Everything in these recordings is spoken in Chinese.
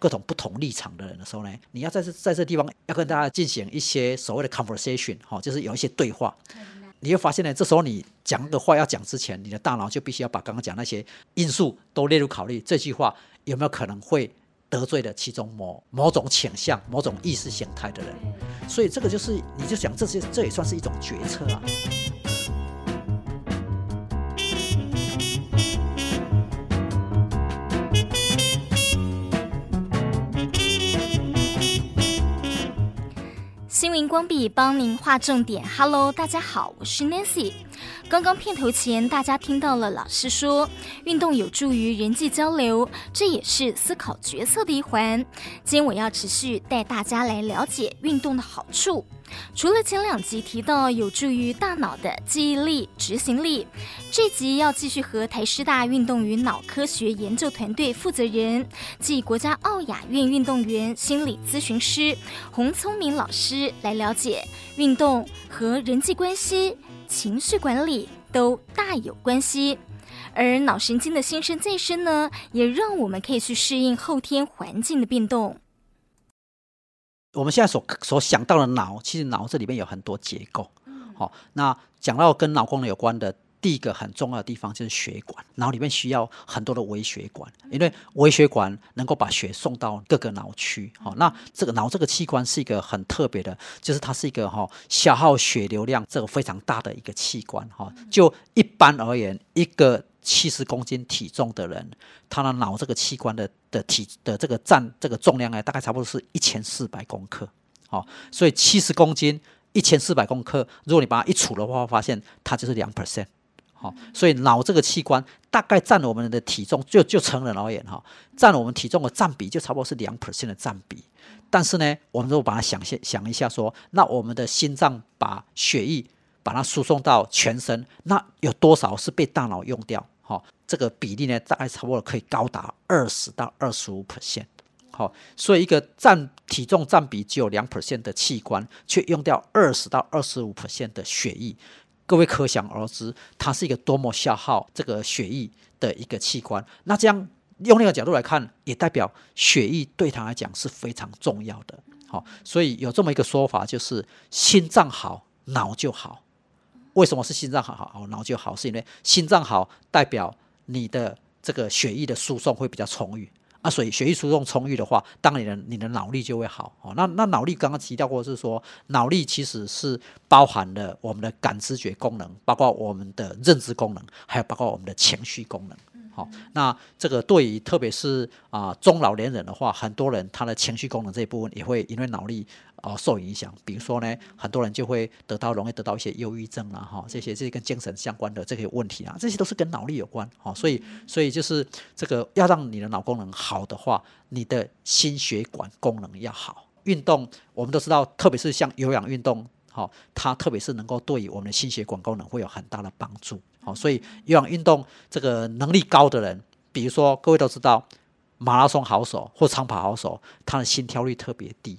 各种不同立场的人的时候呢，你要在这在这地方要跟大家进行一些所谓的 conversation，哈，就是有一些对话。你会发现呢，这时候你讲的话要讲之前，你的大脑就必须要把刚刚讲那些因素都列入考虑。这句话有没有可能会得罪了其中某某种倾向、某种意识形态的人？所以这个就是，你就想这些，这也算是一种决策啊。sí 新闻光笔帮您画重点。Hello，大家好，我是 Nancy。刚刚片头前，大家听到了老师说，运动有助于人际交流，这也是思考决策的一环。今天我要持续带大家来了解运动的好处。除了前两集提到有助于大脑的记忆力、执行力，这集要继续和台师大运动与脑科学研究团队负责人，即国家奥雅运运动员心理咨询师洪聪明老师来了解运动和人际关系、情绪管理都大有关系。而脑神经的新生再生呢，也让我们可以去适应后天环境的变动。我们现在所所想到的脑，其实脑这里面有很多结构。好、哦，那讲到跟脑功能有关的第一个很重要的地方就是血管，然后里面需要很多的微血管，因为微血管能够把血送到各个脑区。好、那这个脑这个器官是一个很特别的，就是它是一个哈、消耗血流量这个非常大的一个器官。哈、就一般而言，一个七十公斤体重的人，他的脑这个器官的的体的这个占这个重量呢，大概差不多是一千四百公克。好，所以七十公斤一千四百公克，如果你把它一除的话，发现它就是两 percent。好，所以脑这个器官大概占我们的体重，就就成人而言哈，占我们体重的占比就差不多是两 percent 的占比。但是呢，我们如果把它想象想一下说，那我们的心脏把血液把它输送到全身，那有多少是被大脑用掉？好，这个比例呢，大概差不多可以高达二十到二十五 percent。好，所以一个占体重占比只有两 percent 的器官，却用掉二十到二十五 percent 的血液，各位可想而知，它是一个多么消耗这个血液的一个器官。那这样用那个角度来看，也代表血液对他来讲是非常重要的。好，所以有这么一个说法，就是心脏好，脑就好。为什么是心脏好好，脑就好？是因为心脏好，代表你的这个血液的输送会比较充裕啊。所以血液输送充裕的话，当然你的你的脑力就会好。哦，那那脑力刚刚提到过，是说脑力其实是包含了我们的感知觉功能，包括我们的认知功能，还有包括我们的情绪功能。好，那这个对于特别是啊、呃、中老年人的话，很多人他的情绪功能这一部分也会因为脑力哦、受影响。比如说呢，很多人就会得到容易得到一些忧郁症啊，哈，这些这些跟精神相关的这些问题啊，这些都是跟脑力有关。哈，所以所以就是这个要让你的脑功能好的话，你的心血管功能要好。运动我们都知道，特别是像有氧运动。好，它特别是能够对于我们的心血管功能会有很大的帮助。好，所以有氧运动这个能力高的人，比如说各位都知道，马拉松好手或长跑好手，他的心跳率特别低。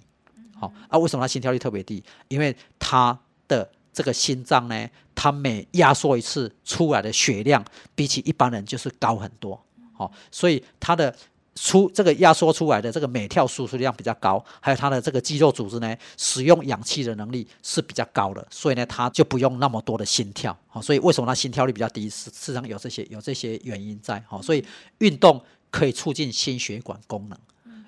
好，啊，为什么他心跳率特别低？因为他的这个心脏呢，他每压缩一次出来的血量，比起一般人就是高很多。好，所以他的。出这个压缩出来的这个每跳输出量比较高，还有他的这个肌肉组织呢，使用氧气的能力是比较高的，所以呢，他就不用那么多的心跳。好，所以为什么他心跳率比较低？事实上有这些有这些原因在。好，所以运动可以促进心血管功能，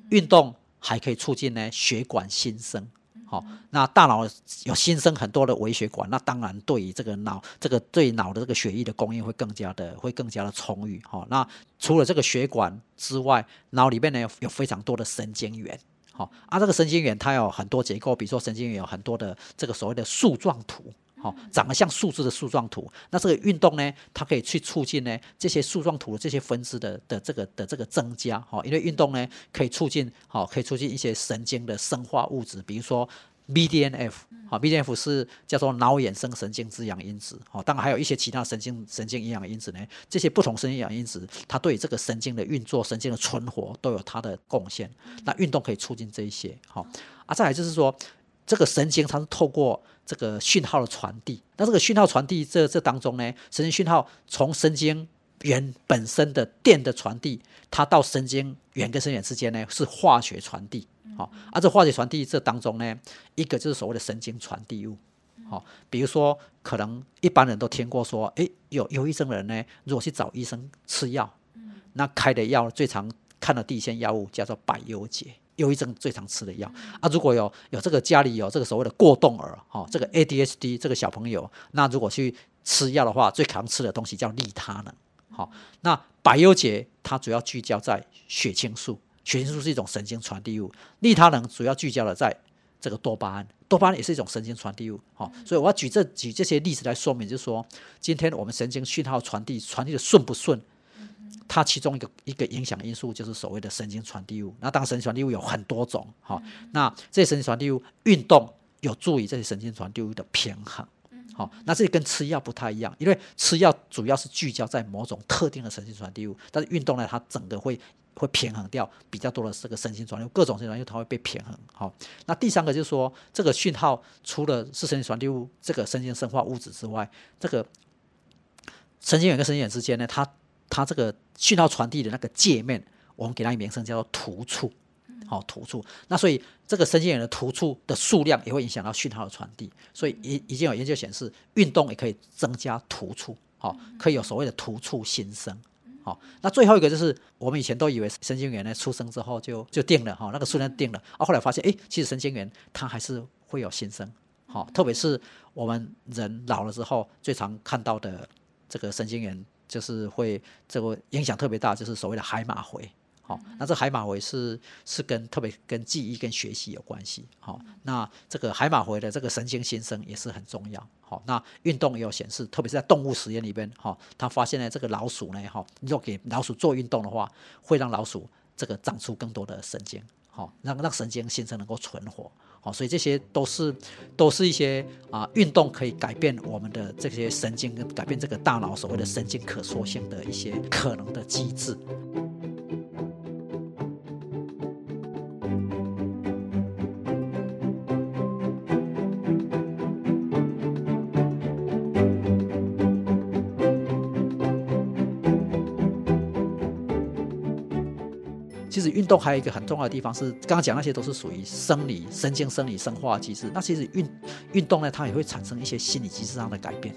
运动还可以促进呢血管新生。好，那大脑有新生很多的微血管，那当然对于这个脑，这个对脑的这个血液的供应会更加的会更加的充裕。好，那除了这个血管之外，脑里面呢有非常多的神经元。好，啊，这个神经元它有很多结构，比如说神经元有很多的这个所谓的树状图。好，长得像树枝的树状图，那这个运动呢，它可以去促进呢这些树状图的这些分支的的这个的这个增加。哈，因为运动呢可以促进，好，可以促进一些神经的生化物质，比如说 BDNF，好，BDNF 是叫做脑衍生神经滋养因子。好，当然还有一些其他神经神经营养因子呢，这些不同神经营养因子，它对这个神经的运作、神经的存活都有它的贡献。那运动可以促进这一些。好，啊，再来就是说。这个神经它是透过这个讯号的传递，那这个讯号传递这这当中呢，神经讯号从神经元本身的电的传递，它到神经元跟神经元之间呢是化学传递。好，而这化学传递这当中呢，一个就是所谓的神经传递物。好，比如说可能一般人都听过说，诶，有忧郁症的人呢，如果去找医生吃药，那开的药最常看的第一线药物叫做百忧解，忧郁症最常吃的药。啊，如果有有这个家里有这个所谓的过动儿，哈，这个 ADHD 这个小朋友，那如果去吃药的话，最常吃的东西叫利他能。好，那百忧解它主要聚焦在血清素，血清素是一种神经传递物。利他能主要聚焦的在这个多巴胺，多巴胺也是一种神经传递物。好，所以我要举这举这些例子来说明，就是说，今天我们神经讯号传递传递的顺不顺，它其中一个一个影响因素就是所谓的神经传递物。那当神经传递物有很多种，好，那这些神经传递物运动有助于这些神经传递物的平衡。好，那这跟吃药不太一样，因为吃药主要是聚焦在某种特定的神经传递物，但是运动呢，它整个会会平衡掉比较多的这个神经传递物，各种神经传递物它会被平衡。好，那第三个就是说，这个讯号除了是神经传递物，这个神经生化物质之外，这个神经元跟神经元之间呢，它它这个讯号传递的那个界面，我们给它名称叫做突触。好，突触。那所以这个神经元的突触的数量也会影响到讯号的传递。所以已已经有研究显示，运动也可以增加突触，好，可以有所谓的突触新生。好，那最后一个就是我们以前都以为神经元呢出生之后就就定了哈，那个数量定了，啊，后来发现哎，其实神经元它还是会有新生。好，特别是我们人老了之后，最常看到的这个神经元就是会这个影响特别大，就是所谓的海马回。好，那这海马回是是跟特别跟记忆跟学习有关系。好，那这个海马回的这个神经新生也是很重要。好，那运动也有显示，特别是在动物实验里边，哈，他发现呢，这个老鼠呢，哈，如果给老鼠做运动的话，会让老鼠这个长出更多的神经，好，让让神经新生能够存活。好，所以这些都是都是一些啊，运动可以改变我们的这些神经，跟改变这个大脑所谓的神经可塑性的一些可能的机制。其实运动还有一个很重要的地方是，刚刚讲那些都是属于生理、神经、生理、生化机制。那其实运运动呢，它也会产生一些心理机制上的改变。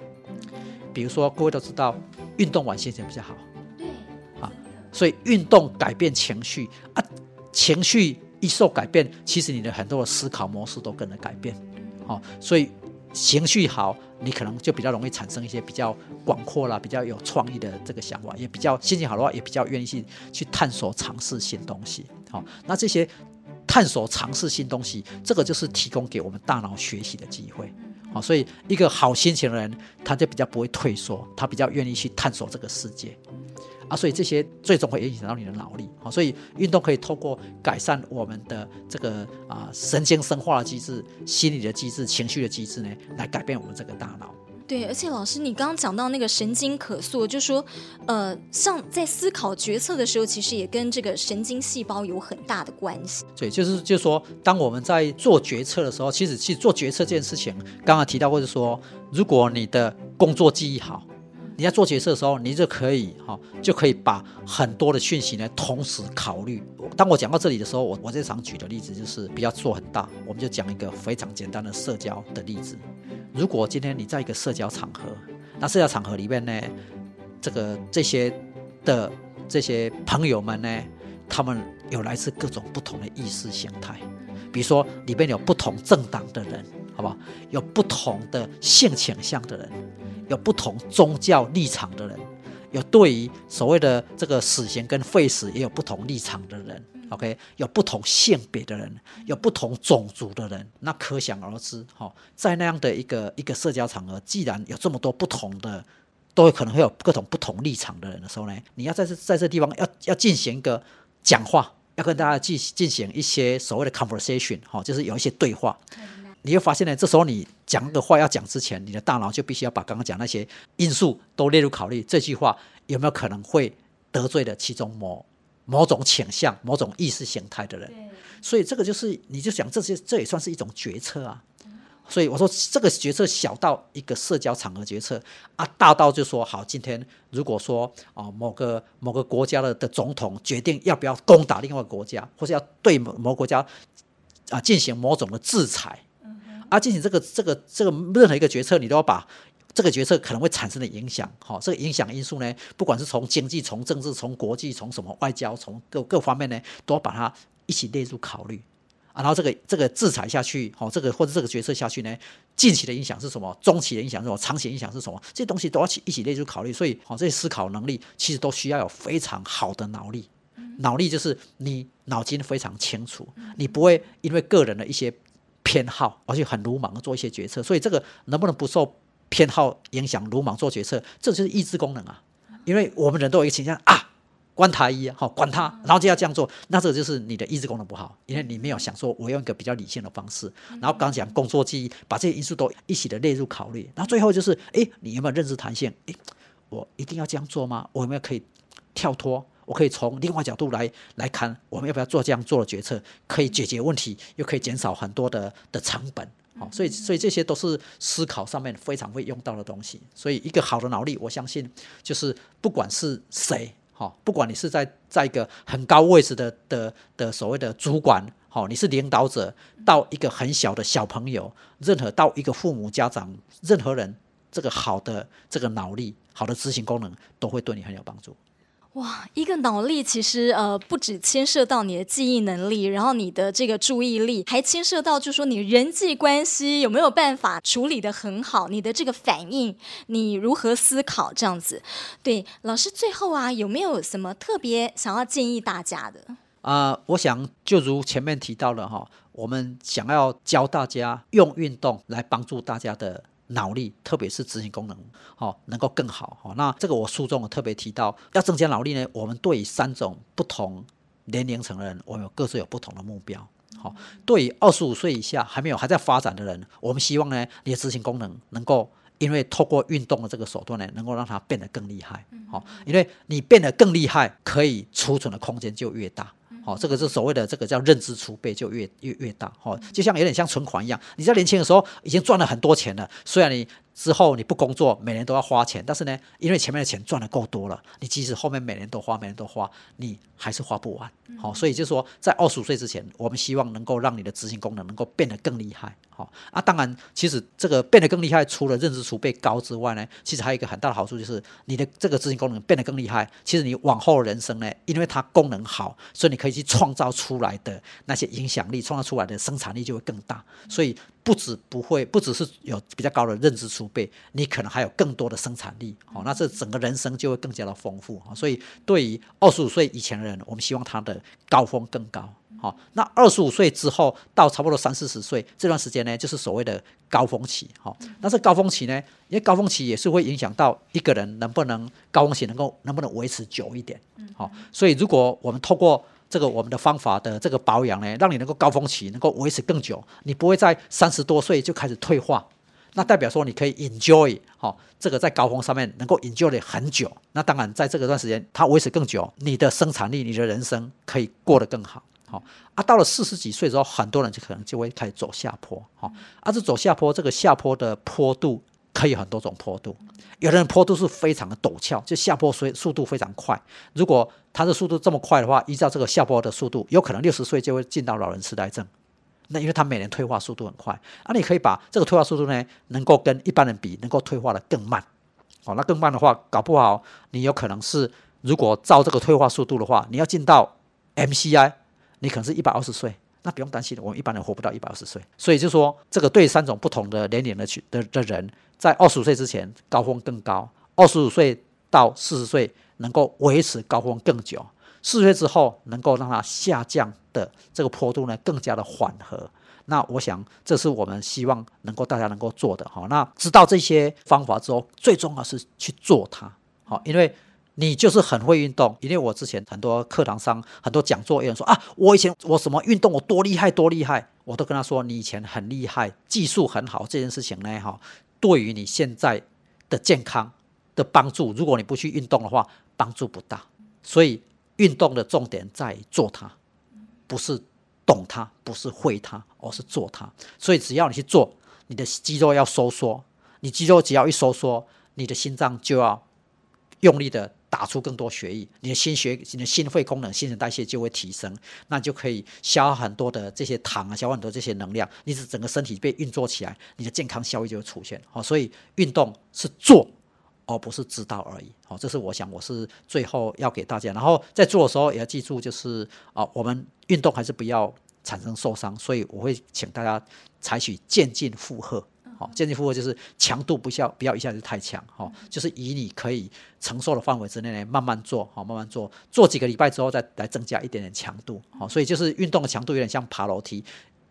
比如说，各位都知道，运动完心情比较好。对。啊，所以运动改变情绪啊，情绪一受改变，其实你的很多的思考模式都跟着改变。好，所以。情绪好，你可能就比较容易产生一些比较广阔啦、比较有创意的这个想法，也比较心情好的话，也比较愿意去去探索、尝试新东西。好，那这些探索、尝试新东西，这个就是提供给我们大脑学习的机会。好，所以一个好心情的人，他就比较不会退缩，他比较愿意去探索这个世界。啊，所以这些最终会影响到你的脑力，好，所以运动可以透过改善我们的这个啊神经生化的机制、心理的机制、情绪的机制呢，来改变我们这个大脑。对，而且老师，你刚刚讲到那个神经可塑，就说呃，像在思考决策的时候，其实也跟这个神经细胞有很大的关系。对，就是就是说，当我们在做决策的时候，其实去做决策这件事情，刚刚提到过，就是说，如果你的工作记忆好。你在做决策的时候，你就可以哈，就可以把很多的讯息呢同时考虑。当我讲到这里的时候，我我这场举的例子就是不要做很大，我们就讲一个非常简单的社交的例子。如果今天你在一个社交场合，那社交场合里面呢，这个这些的这些朋友们呢，他们有来自各种不同的意识形态，比如说里面有不同政党的人，好不好？有不同的性倾向的人。有不同宗教立场的人，有对于所谓的这个死刑跟废死也有不同立场的人，OK，有不同性别的人，有不同种族的人，那可想而知，哈，在那样的一个一个社交场合，既然有这么多不同的，都有可能会有各种不同立场的人的时候呢，你要在这在这地方要要进行一个讲话，要跟大家进进行一些所谓的 conversation，哈，就是有一些对话。你会发现呢，这时候你讲那个话要讲之前，你的大脑就必须要把刚刚讲那些因素都列入考虑。这句话有没有可能会得罪了其中某某种倾向、某种意识形态的人？所以这个就是，你就想这些，这也算是一种决策啊。所以我说这个决策小到一个社交场合决策啊，大到就说好，今天如果说啊某个某个国家的的总统决定要不要攻打另外一个国家，或是要对某某个国家啊进行某种的制裁，啊进行这个这个这个任何一个决策，你都要把这个决策可能会产生的影响，好，这个影响因素呢，不管是从经济、从政治、从国际、从什么外交、从各各方面呢，都要把它一起列入考虑。然后这个这个制裁下去，好，这个或者这个决策下去呢，近期的影响是什么？中期的影响是什么？长期影响是什么？这些东西都要一起列入考虑。所以，好，这些思考能力其实都需要有非常好的脑力。脑力就是你脑筋非常清楚，你不会因为个人的一些偏好而且很鲁莽的做一些决策。所以，这个能不能不受偏好影响，鲁莽做决策，这就是意志功能啊。因为我们人都有一个倾向啊。关他一好，管他，然后就要这样做，那这个就是你的意志功能不好，因为你没有想说，我用一个比较理性的方式，然后刚讲工作记忆，把这些因素都一起的列入考虑，然后最后就是，哎，你有没有认知弹性？哎，我一定要这样做吗？我有没有可以跳脱？我可以从另外角度来来看，我们要不要做这样做的决策？可以解决问题，又可以减少很多的的成本，好，所以所以这些都是思考上面非常会用到的东西。所以一个好的脑力，我相信就是不管是谁。好，不管你是在在一个很高位置的的的所谓的主管，好，你是领导者，到一个很小的小朋友，任何到一个父母家长，任何人，这个好的这个脑力，好的执行功能，都会对你很有帮助。哇，一个脑力其实呃不止牵涉到你的记忆能力，然后你的这个注意力，还牵涉到就是说你人际关系有没有办法处理得很好，你的这个反应，你如何思考这样子。对，老师最后啊有没有什么特别想要建议大家的？啊、我想就如前面提到了哈，我们想要教大家用运动来帮助大家的。脑力，特别是执行功能，好，能够更好。好，那这个我书中我特别提到，要增加脑力呢，我们对于三种不同年龄层的人，我们有各自有不同的目标。好，对于二十五岁以下还没有还在发展的人，我们希望呢，你的执行功能能够因为透过运动的这个手段呢，能够让它变得更厉害。好，因为你变得更厉害，可以储存的空间就越大。哦，这个是所谓的这个叫认知储备就越越越大。哦，就像有点像存款一样，你在年轻的时候已经赚了很多钱了，虽然你。之后你不工作，每年都要花钱，但是呢，因为前面的钱赚的够多了，你即使后面每年都花，每年都花，你还是花不完。好、嗯，所以就是说，在二十五岁之前，我们希望能够让你的执行功能能够变得更厉害。好，啊，当然，其实这个变得更厉害，除了认知储备高之外呢，其实还有一个很大的好处，就是你的这个执行功能变得更厉害，其实你往后人生呢，因为它功能好，所以你可以去创造出来的那些影响力，创造出来的生产力就会更大。所以不止不会，不只是有比较高的认知储备，你可能还有更多的生产力。好，那这整个人生就会更加的丰富。所以对于二十五岁以前的人，我们希望他的高峰更高。好，那二十五岁之后到差不多三四十岁这段时间呢，就是所谓的高峰期。好，那这高峰期呢，因为高峰期也是会影响到一个人能不能高峰期能够能不能维持久一点。好，所以如果我们透过这个我们的方法的这个保养呢，让你能够高峰期能够维持更久，你不会在三十多岁就开始退化，那代表说你可以 enjoy 好，这个在高峰上面能够 enjoy 很久。那当然在这个段时间它维持更久，你的生产力、你的人生可以过得更好。好啊，到了四十几岁之后，很多人就可能就会开始走下坡。好啊，这走下坡，这个下坡的坡度可以很多种坡度，有的人坡度是非常的陡峭，就下坡速速度非常快。如果他的速度这么快的话，依照这个下坡的速度，有可能六十岁就会进到老人痴呆症。那因为他每年退化速度很快，啊，你可以把这个退化速度呢，能够跟一般人比，能够退化的更慢。好，那更慢的话，搞不好你有可能是，如果照这个退化速度的话，你要进到 MCI。你可能是一百二十岁，那不用担心，我们一般人活不到一百二十岁。所以就说，这个对三种不同的年龄的去的的人，在二十五岁之前高峰更高，二十五岁到四十岁能够维持高峰更久，四十岁之后能够让它下降的这个坡度呢更加的缓和。那我想，这是我们希望能够大家能够做的哈。那知道这些方法之后，最重要是去做它，好，因为。你就是很会运动，因为我之前很多课堂上很多讲座，有人说啊，我以前我什么运动我多厉害多厉害，我都跟他说，你以前很厉害，技术很好，这件事情呢，哈，对于你现在的健康的帮助，如果你不去运动的话，帮助不大。所以运动的重点在于做它，不是懂它，不是会它，而是做它。所以只要你去做，你的肌肉要收缩，你肌肉只要一收缩，你的心脏就要用力的打出更多血液，你的心血、你的心肺功能、新陈代谢就会提升，那就可以消耗很多的这些糖啊，消耗很多这些能量，你是整个身体被运作起来，你的健康效益就会出现。好，所以运动是做，而不是知道而已。好，这是我想我是最后要给大家，然后在做的时候也要记住，就是啊，我们运动还是不要产生受伤，所以我会请大家采取渐进负荷。好，渐进负荷就是强度不要不要一下子太强，哈，就是以你可以承受的范围之内慢慢做，好，慢慢做，做几个礼拜之后再来增加一点点强度，好，所以就是运动的强度有点像爬楼梯，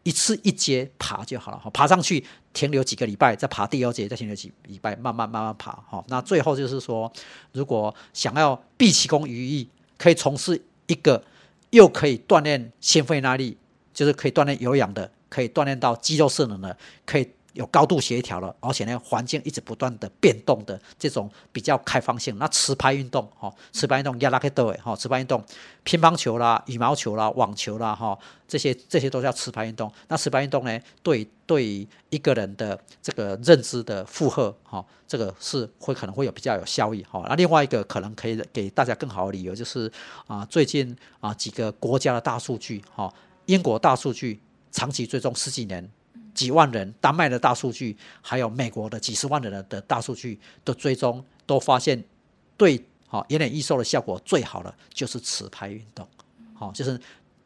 一次一阶爬就好了，爬上去停留几个礼拜，再爬第二阶，再停留几礼拜，慢慢慢慢爬，好，那最后就是说，如果想要毕其功于一，可以从事一个又可以锻炼心肺耐力，就是可以锻炼有氧的，可以锻炼到肌肉色能的，可以。有高度协调了，而且呢，环境一直不断的变动的这种比较开放性。那持拍运动，哈，持拍运动，亚拉克多诶，哈，持拍运动，乒乓球啦、羽毛球啦、网球啦，哈，这些这些都叫持拍运动。那持拍运动呢，对对一个人的这个认知的负荷，哈，这个是会可能会有比较有效益，哈。那另外一个可能可以给大家更好的理由，就是啊，最近啊几个国家的大数据，哈，英国大数据长期追踪十几年。几万人，丹麦的大数据，还有美国的几十万人的的大数据的追踪，都发现对好延年益寿的效果最好的就是持拍运动，好，就是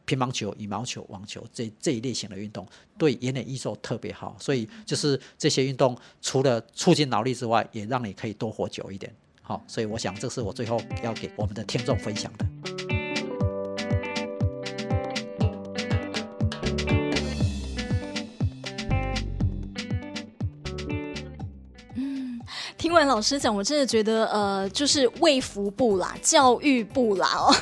乒乓球、羽毛球、网球这这一类型的运动，对延年益寿特别好。所以就是这些运动除了促进脑力之外，也让你可以多活久一点。好，所以我想这是我最后要给我们的听众分享的。老师讲，我真的觉得，呃，就是卫福部啦，教育部啦，哦。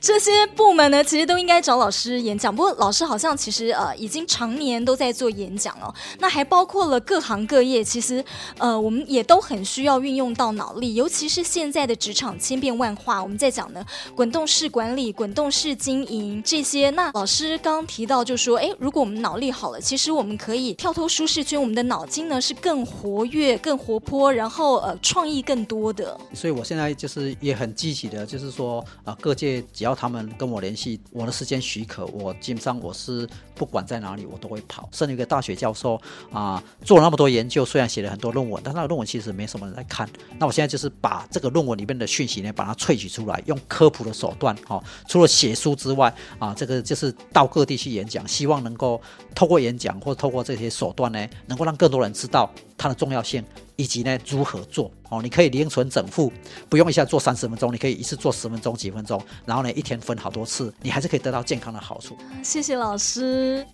这些部门呢，其实都应该找老师演讲。不过老师好像其实呃已经常年都在做演讲哦。那还包括了各行各业，其实呃我们也都很需要运用到脑力，尤其是现在的职场千变万化。我们在讲呢滚动式管理、滚动式经营这些。那老师刚刚提到就说，哎，如果我们脑力好了，其实我们可以跳脱舒适圈，我们的脑筋呢是更活跃、更活泼，然后呃创意更多的。所以我现在就是也很积极的，就是说啊、各界只要。他们跟我联系，我的时间许可，我基本上我是不管在哪里，我都会跑。甚至一个大学教授啊、做了那么多研究，虽然写了很多论文，但那个论文其实没什么人在看。那我现在就是把这个论文里面的讯息呢，把它萃取出来，用科普的手段，哈、哦，除了写书之外，啊，这个就是到各地去演讲，希望能够透过演讲或透过这些手段呢，能够让更多人知道它的重要性。以及呢，如何做哦？你可以零存整付，不用一下做三十分钟，你可以一次做十分钟、几分钟，然后呢，一天分好多次，你还是可以得到健康的好处。谢谢老师。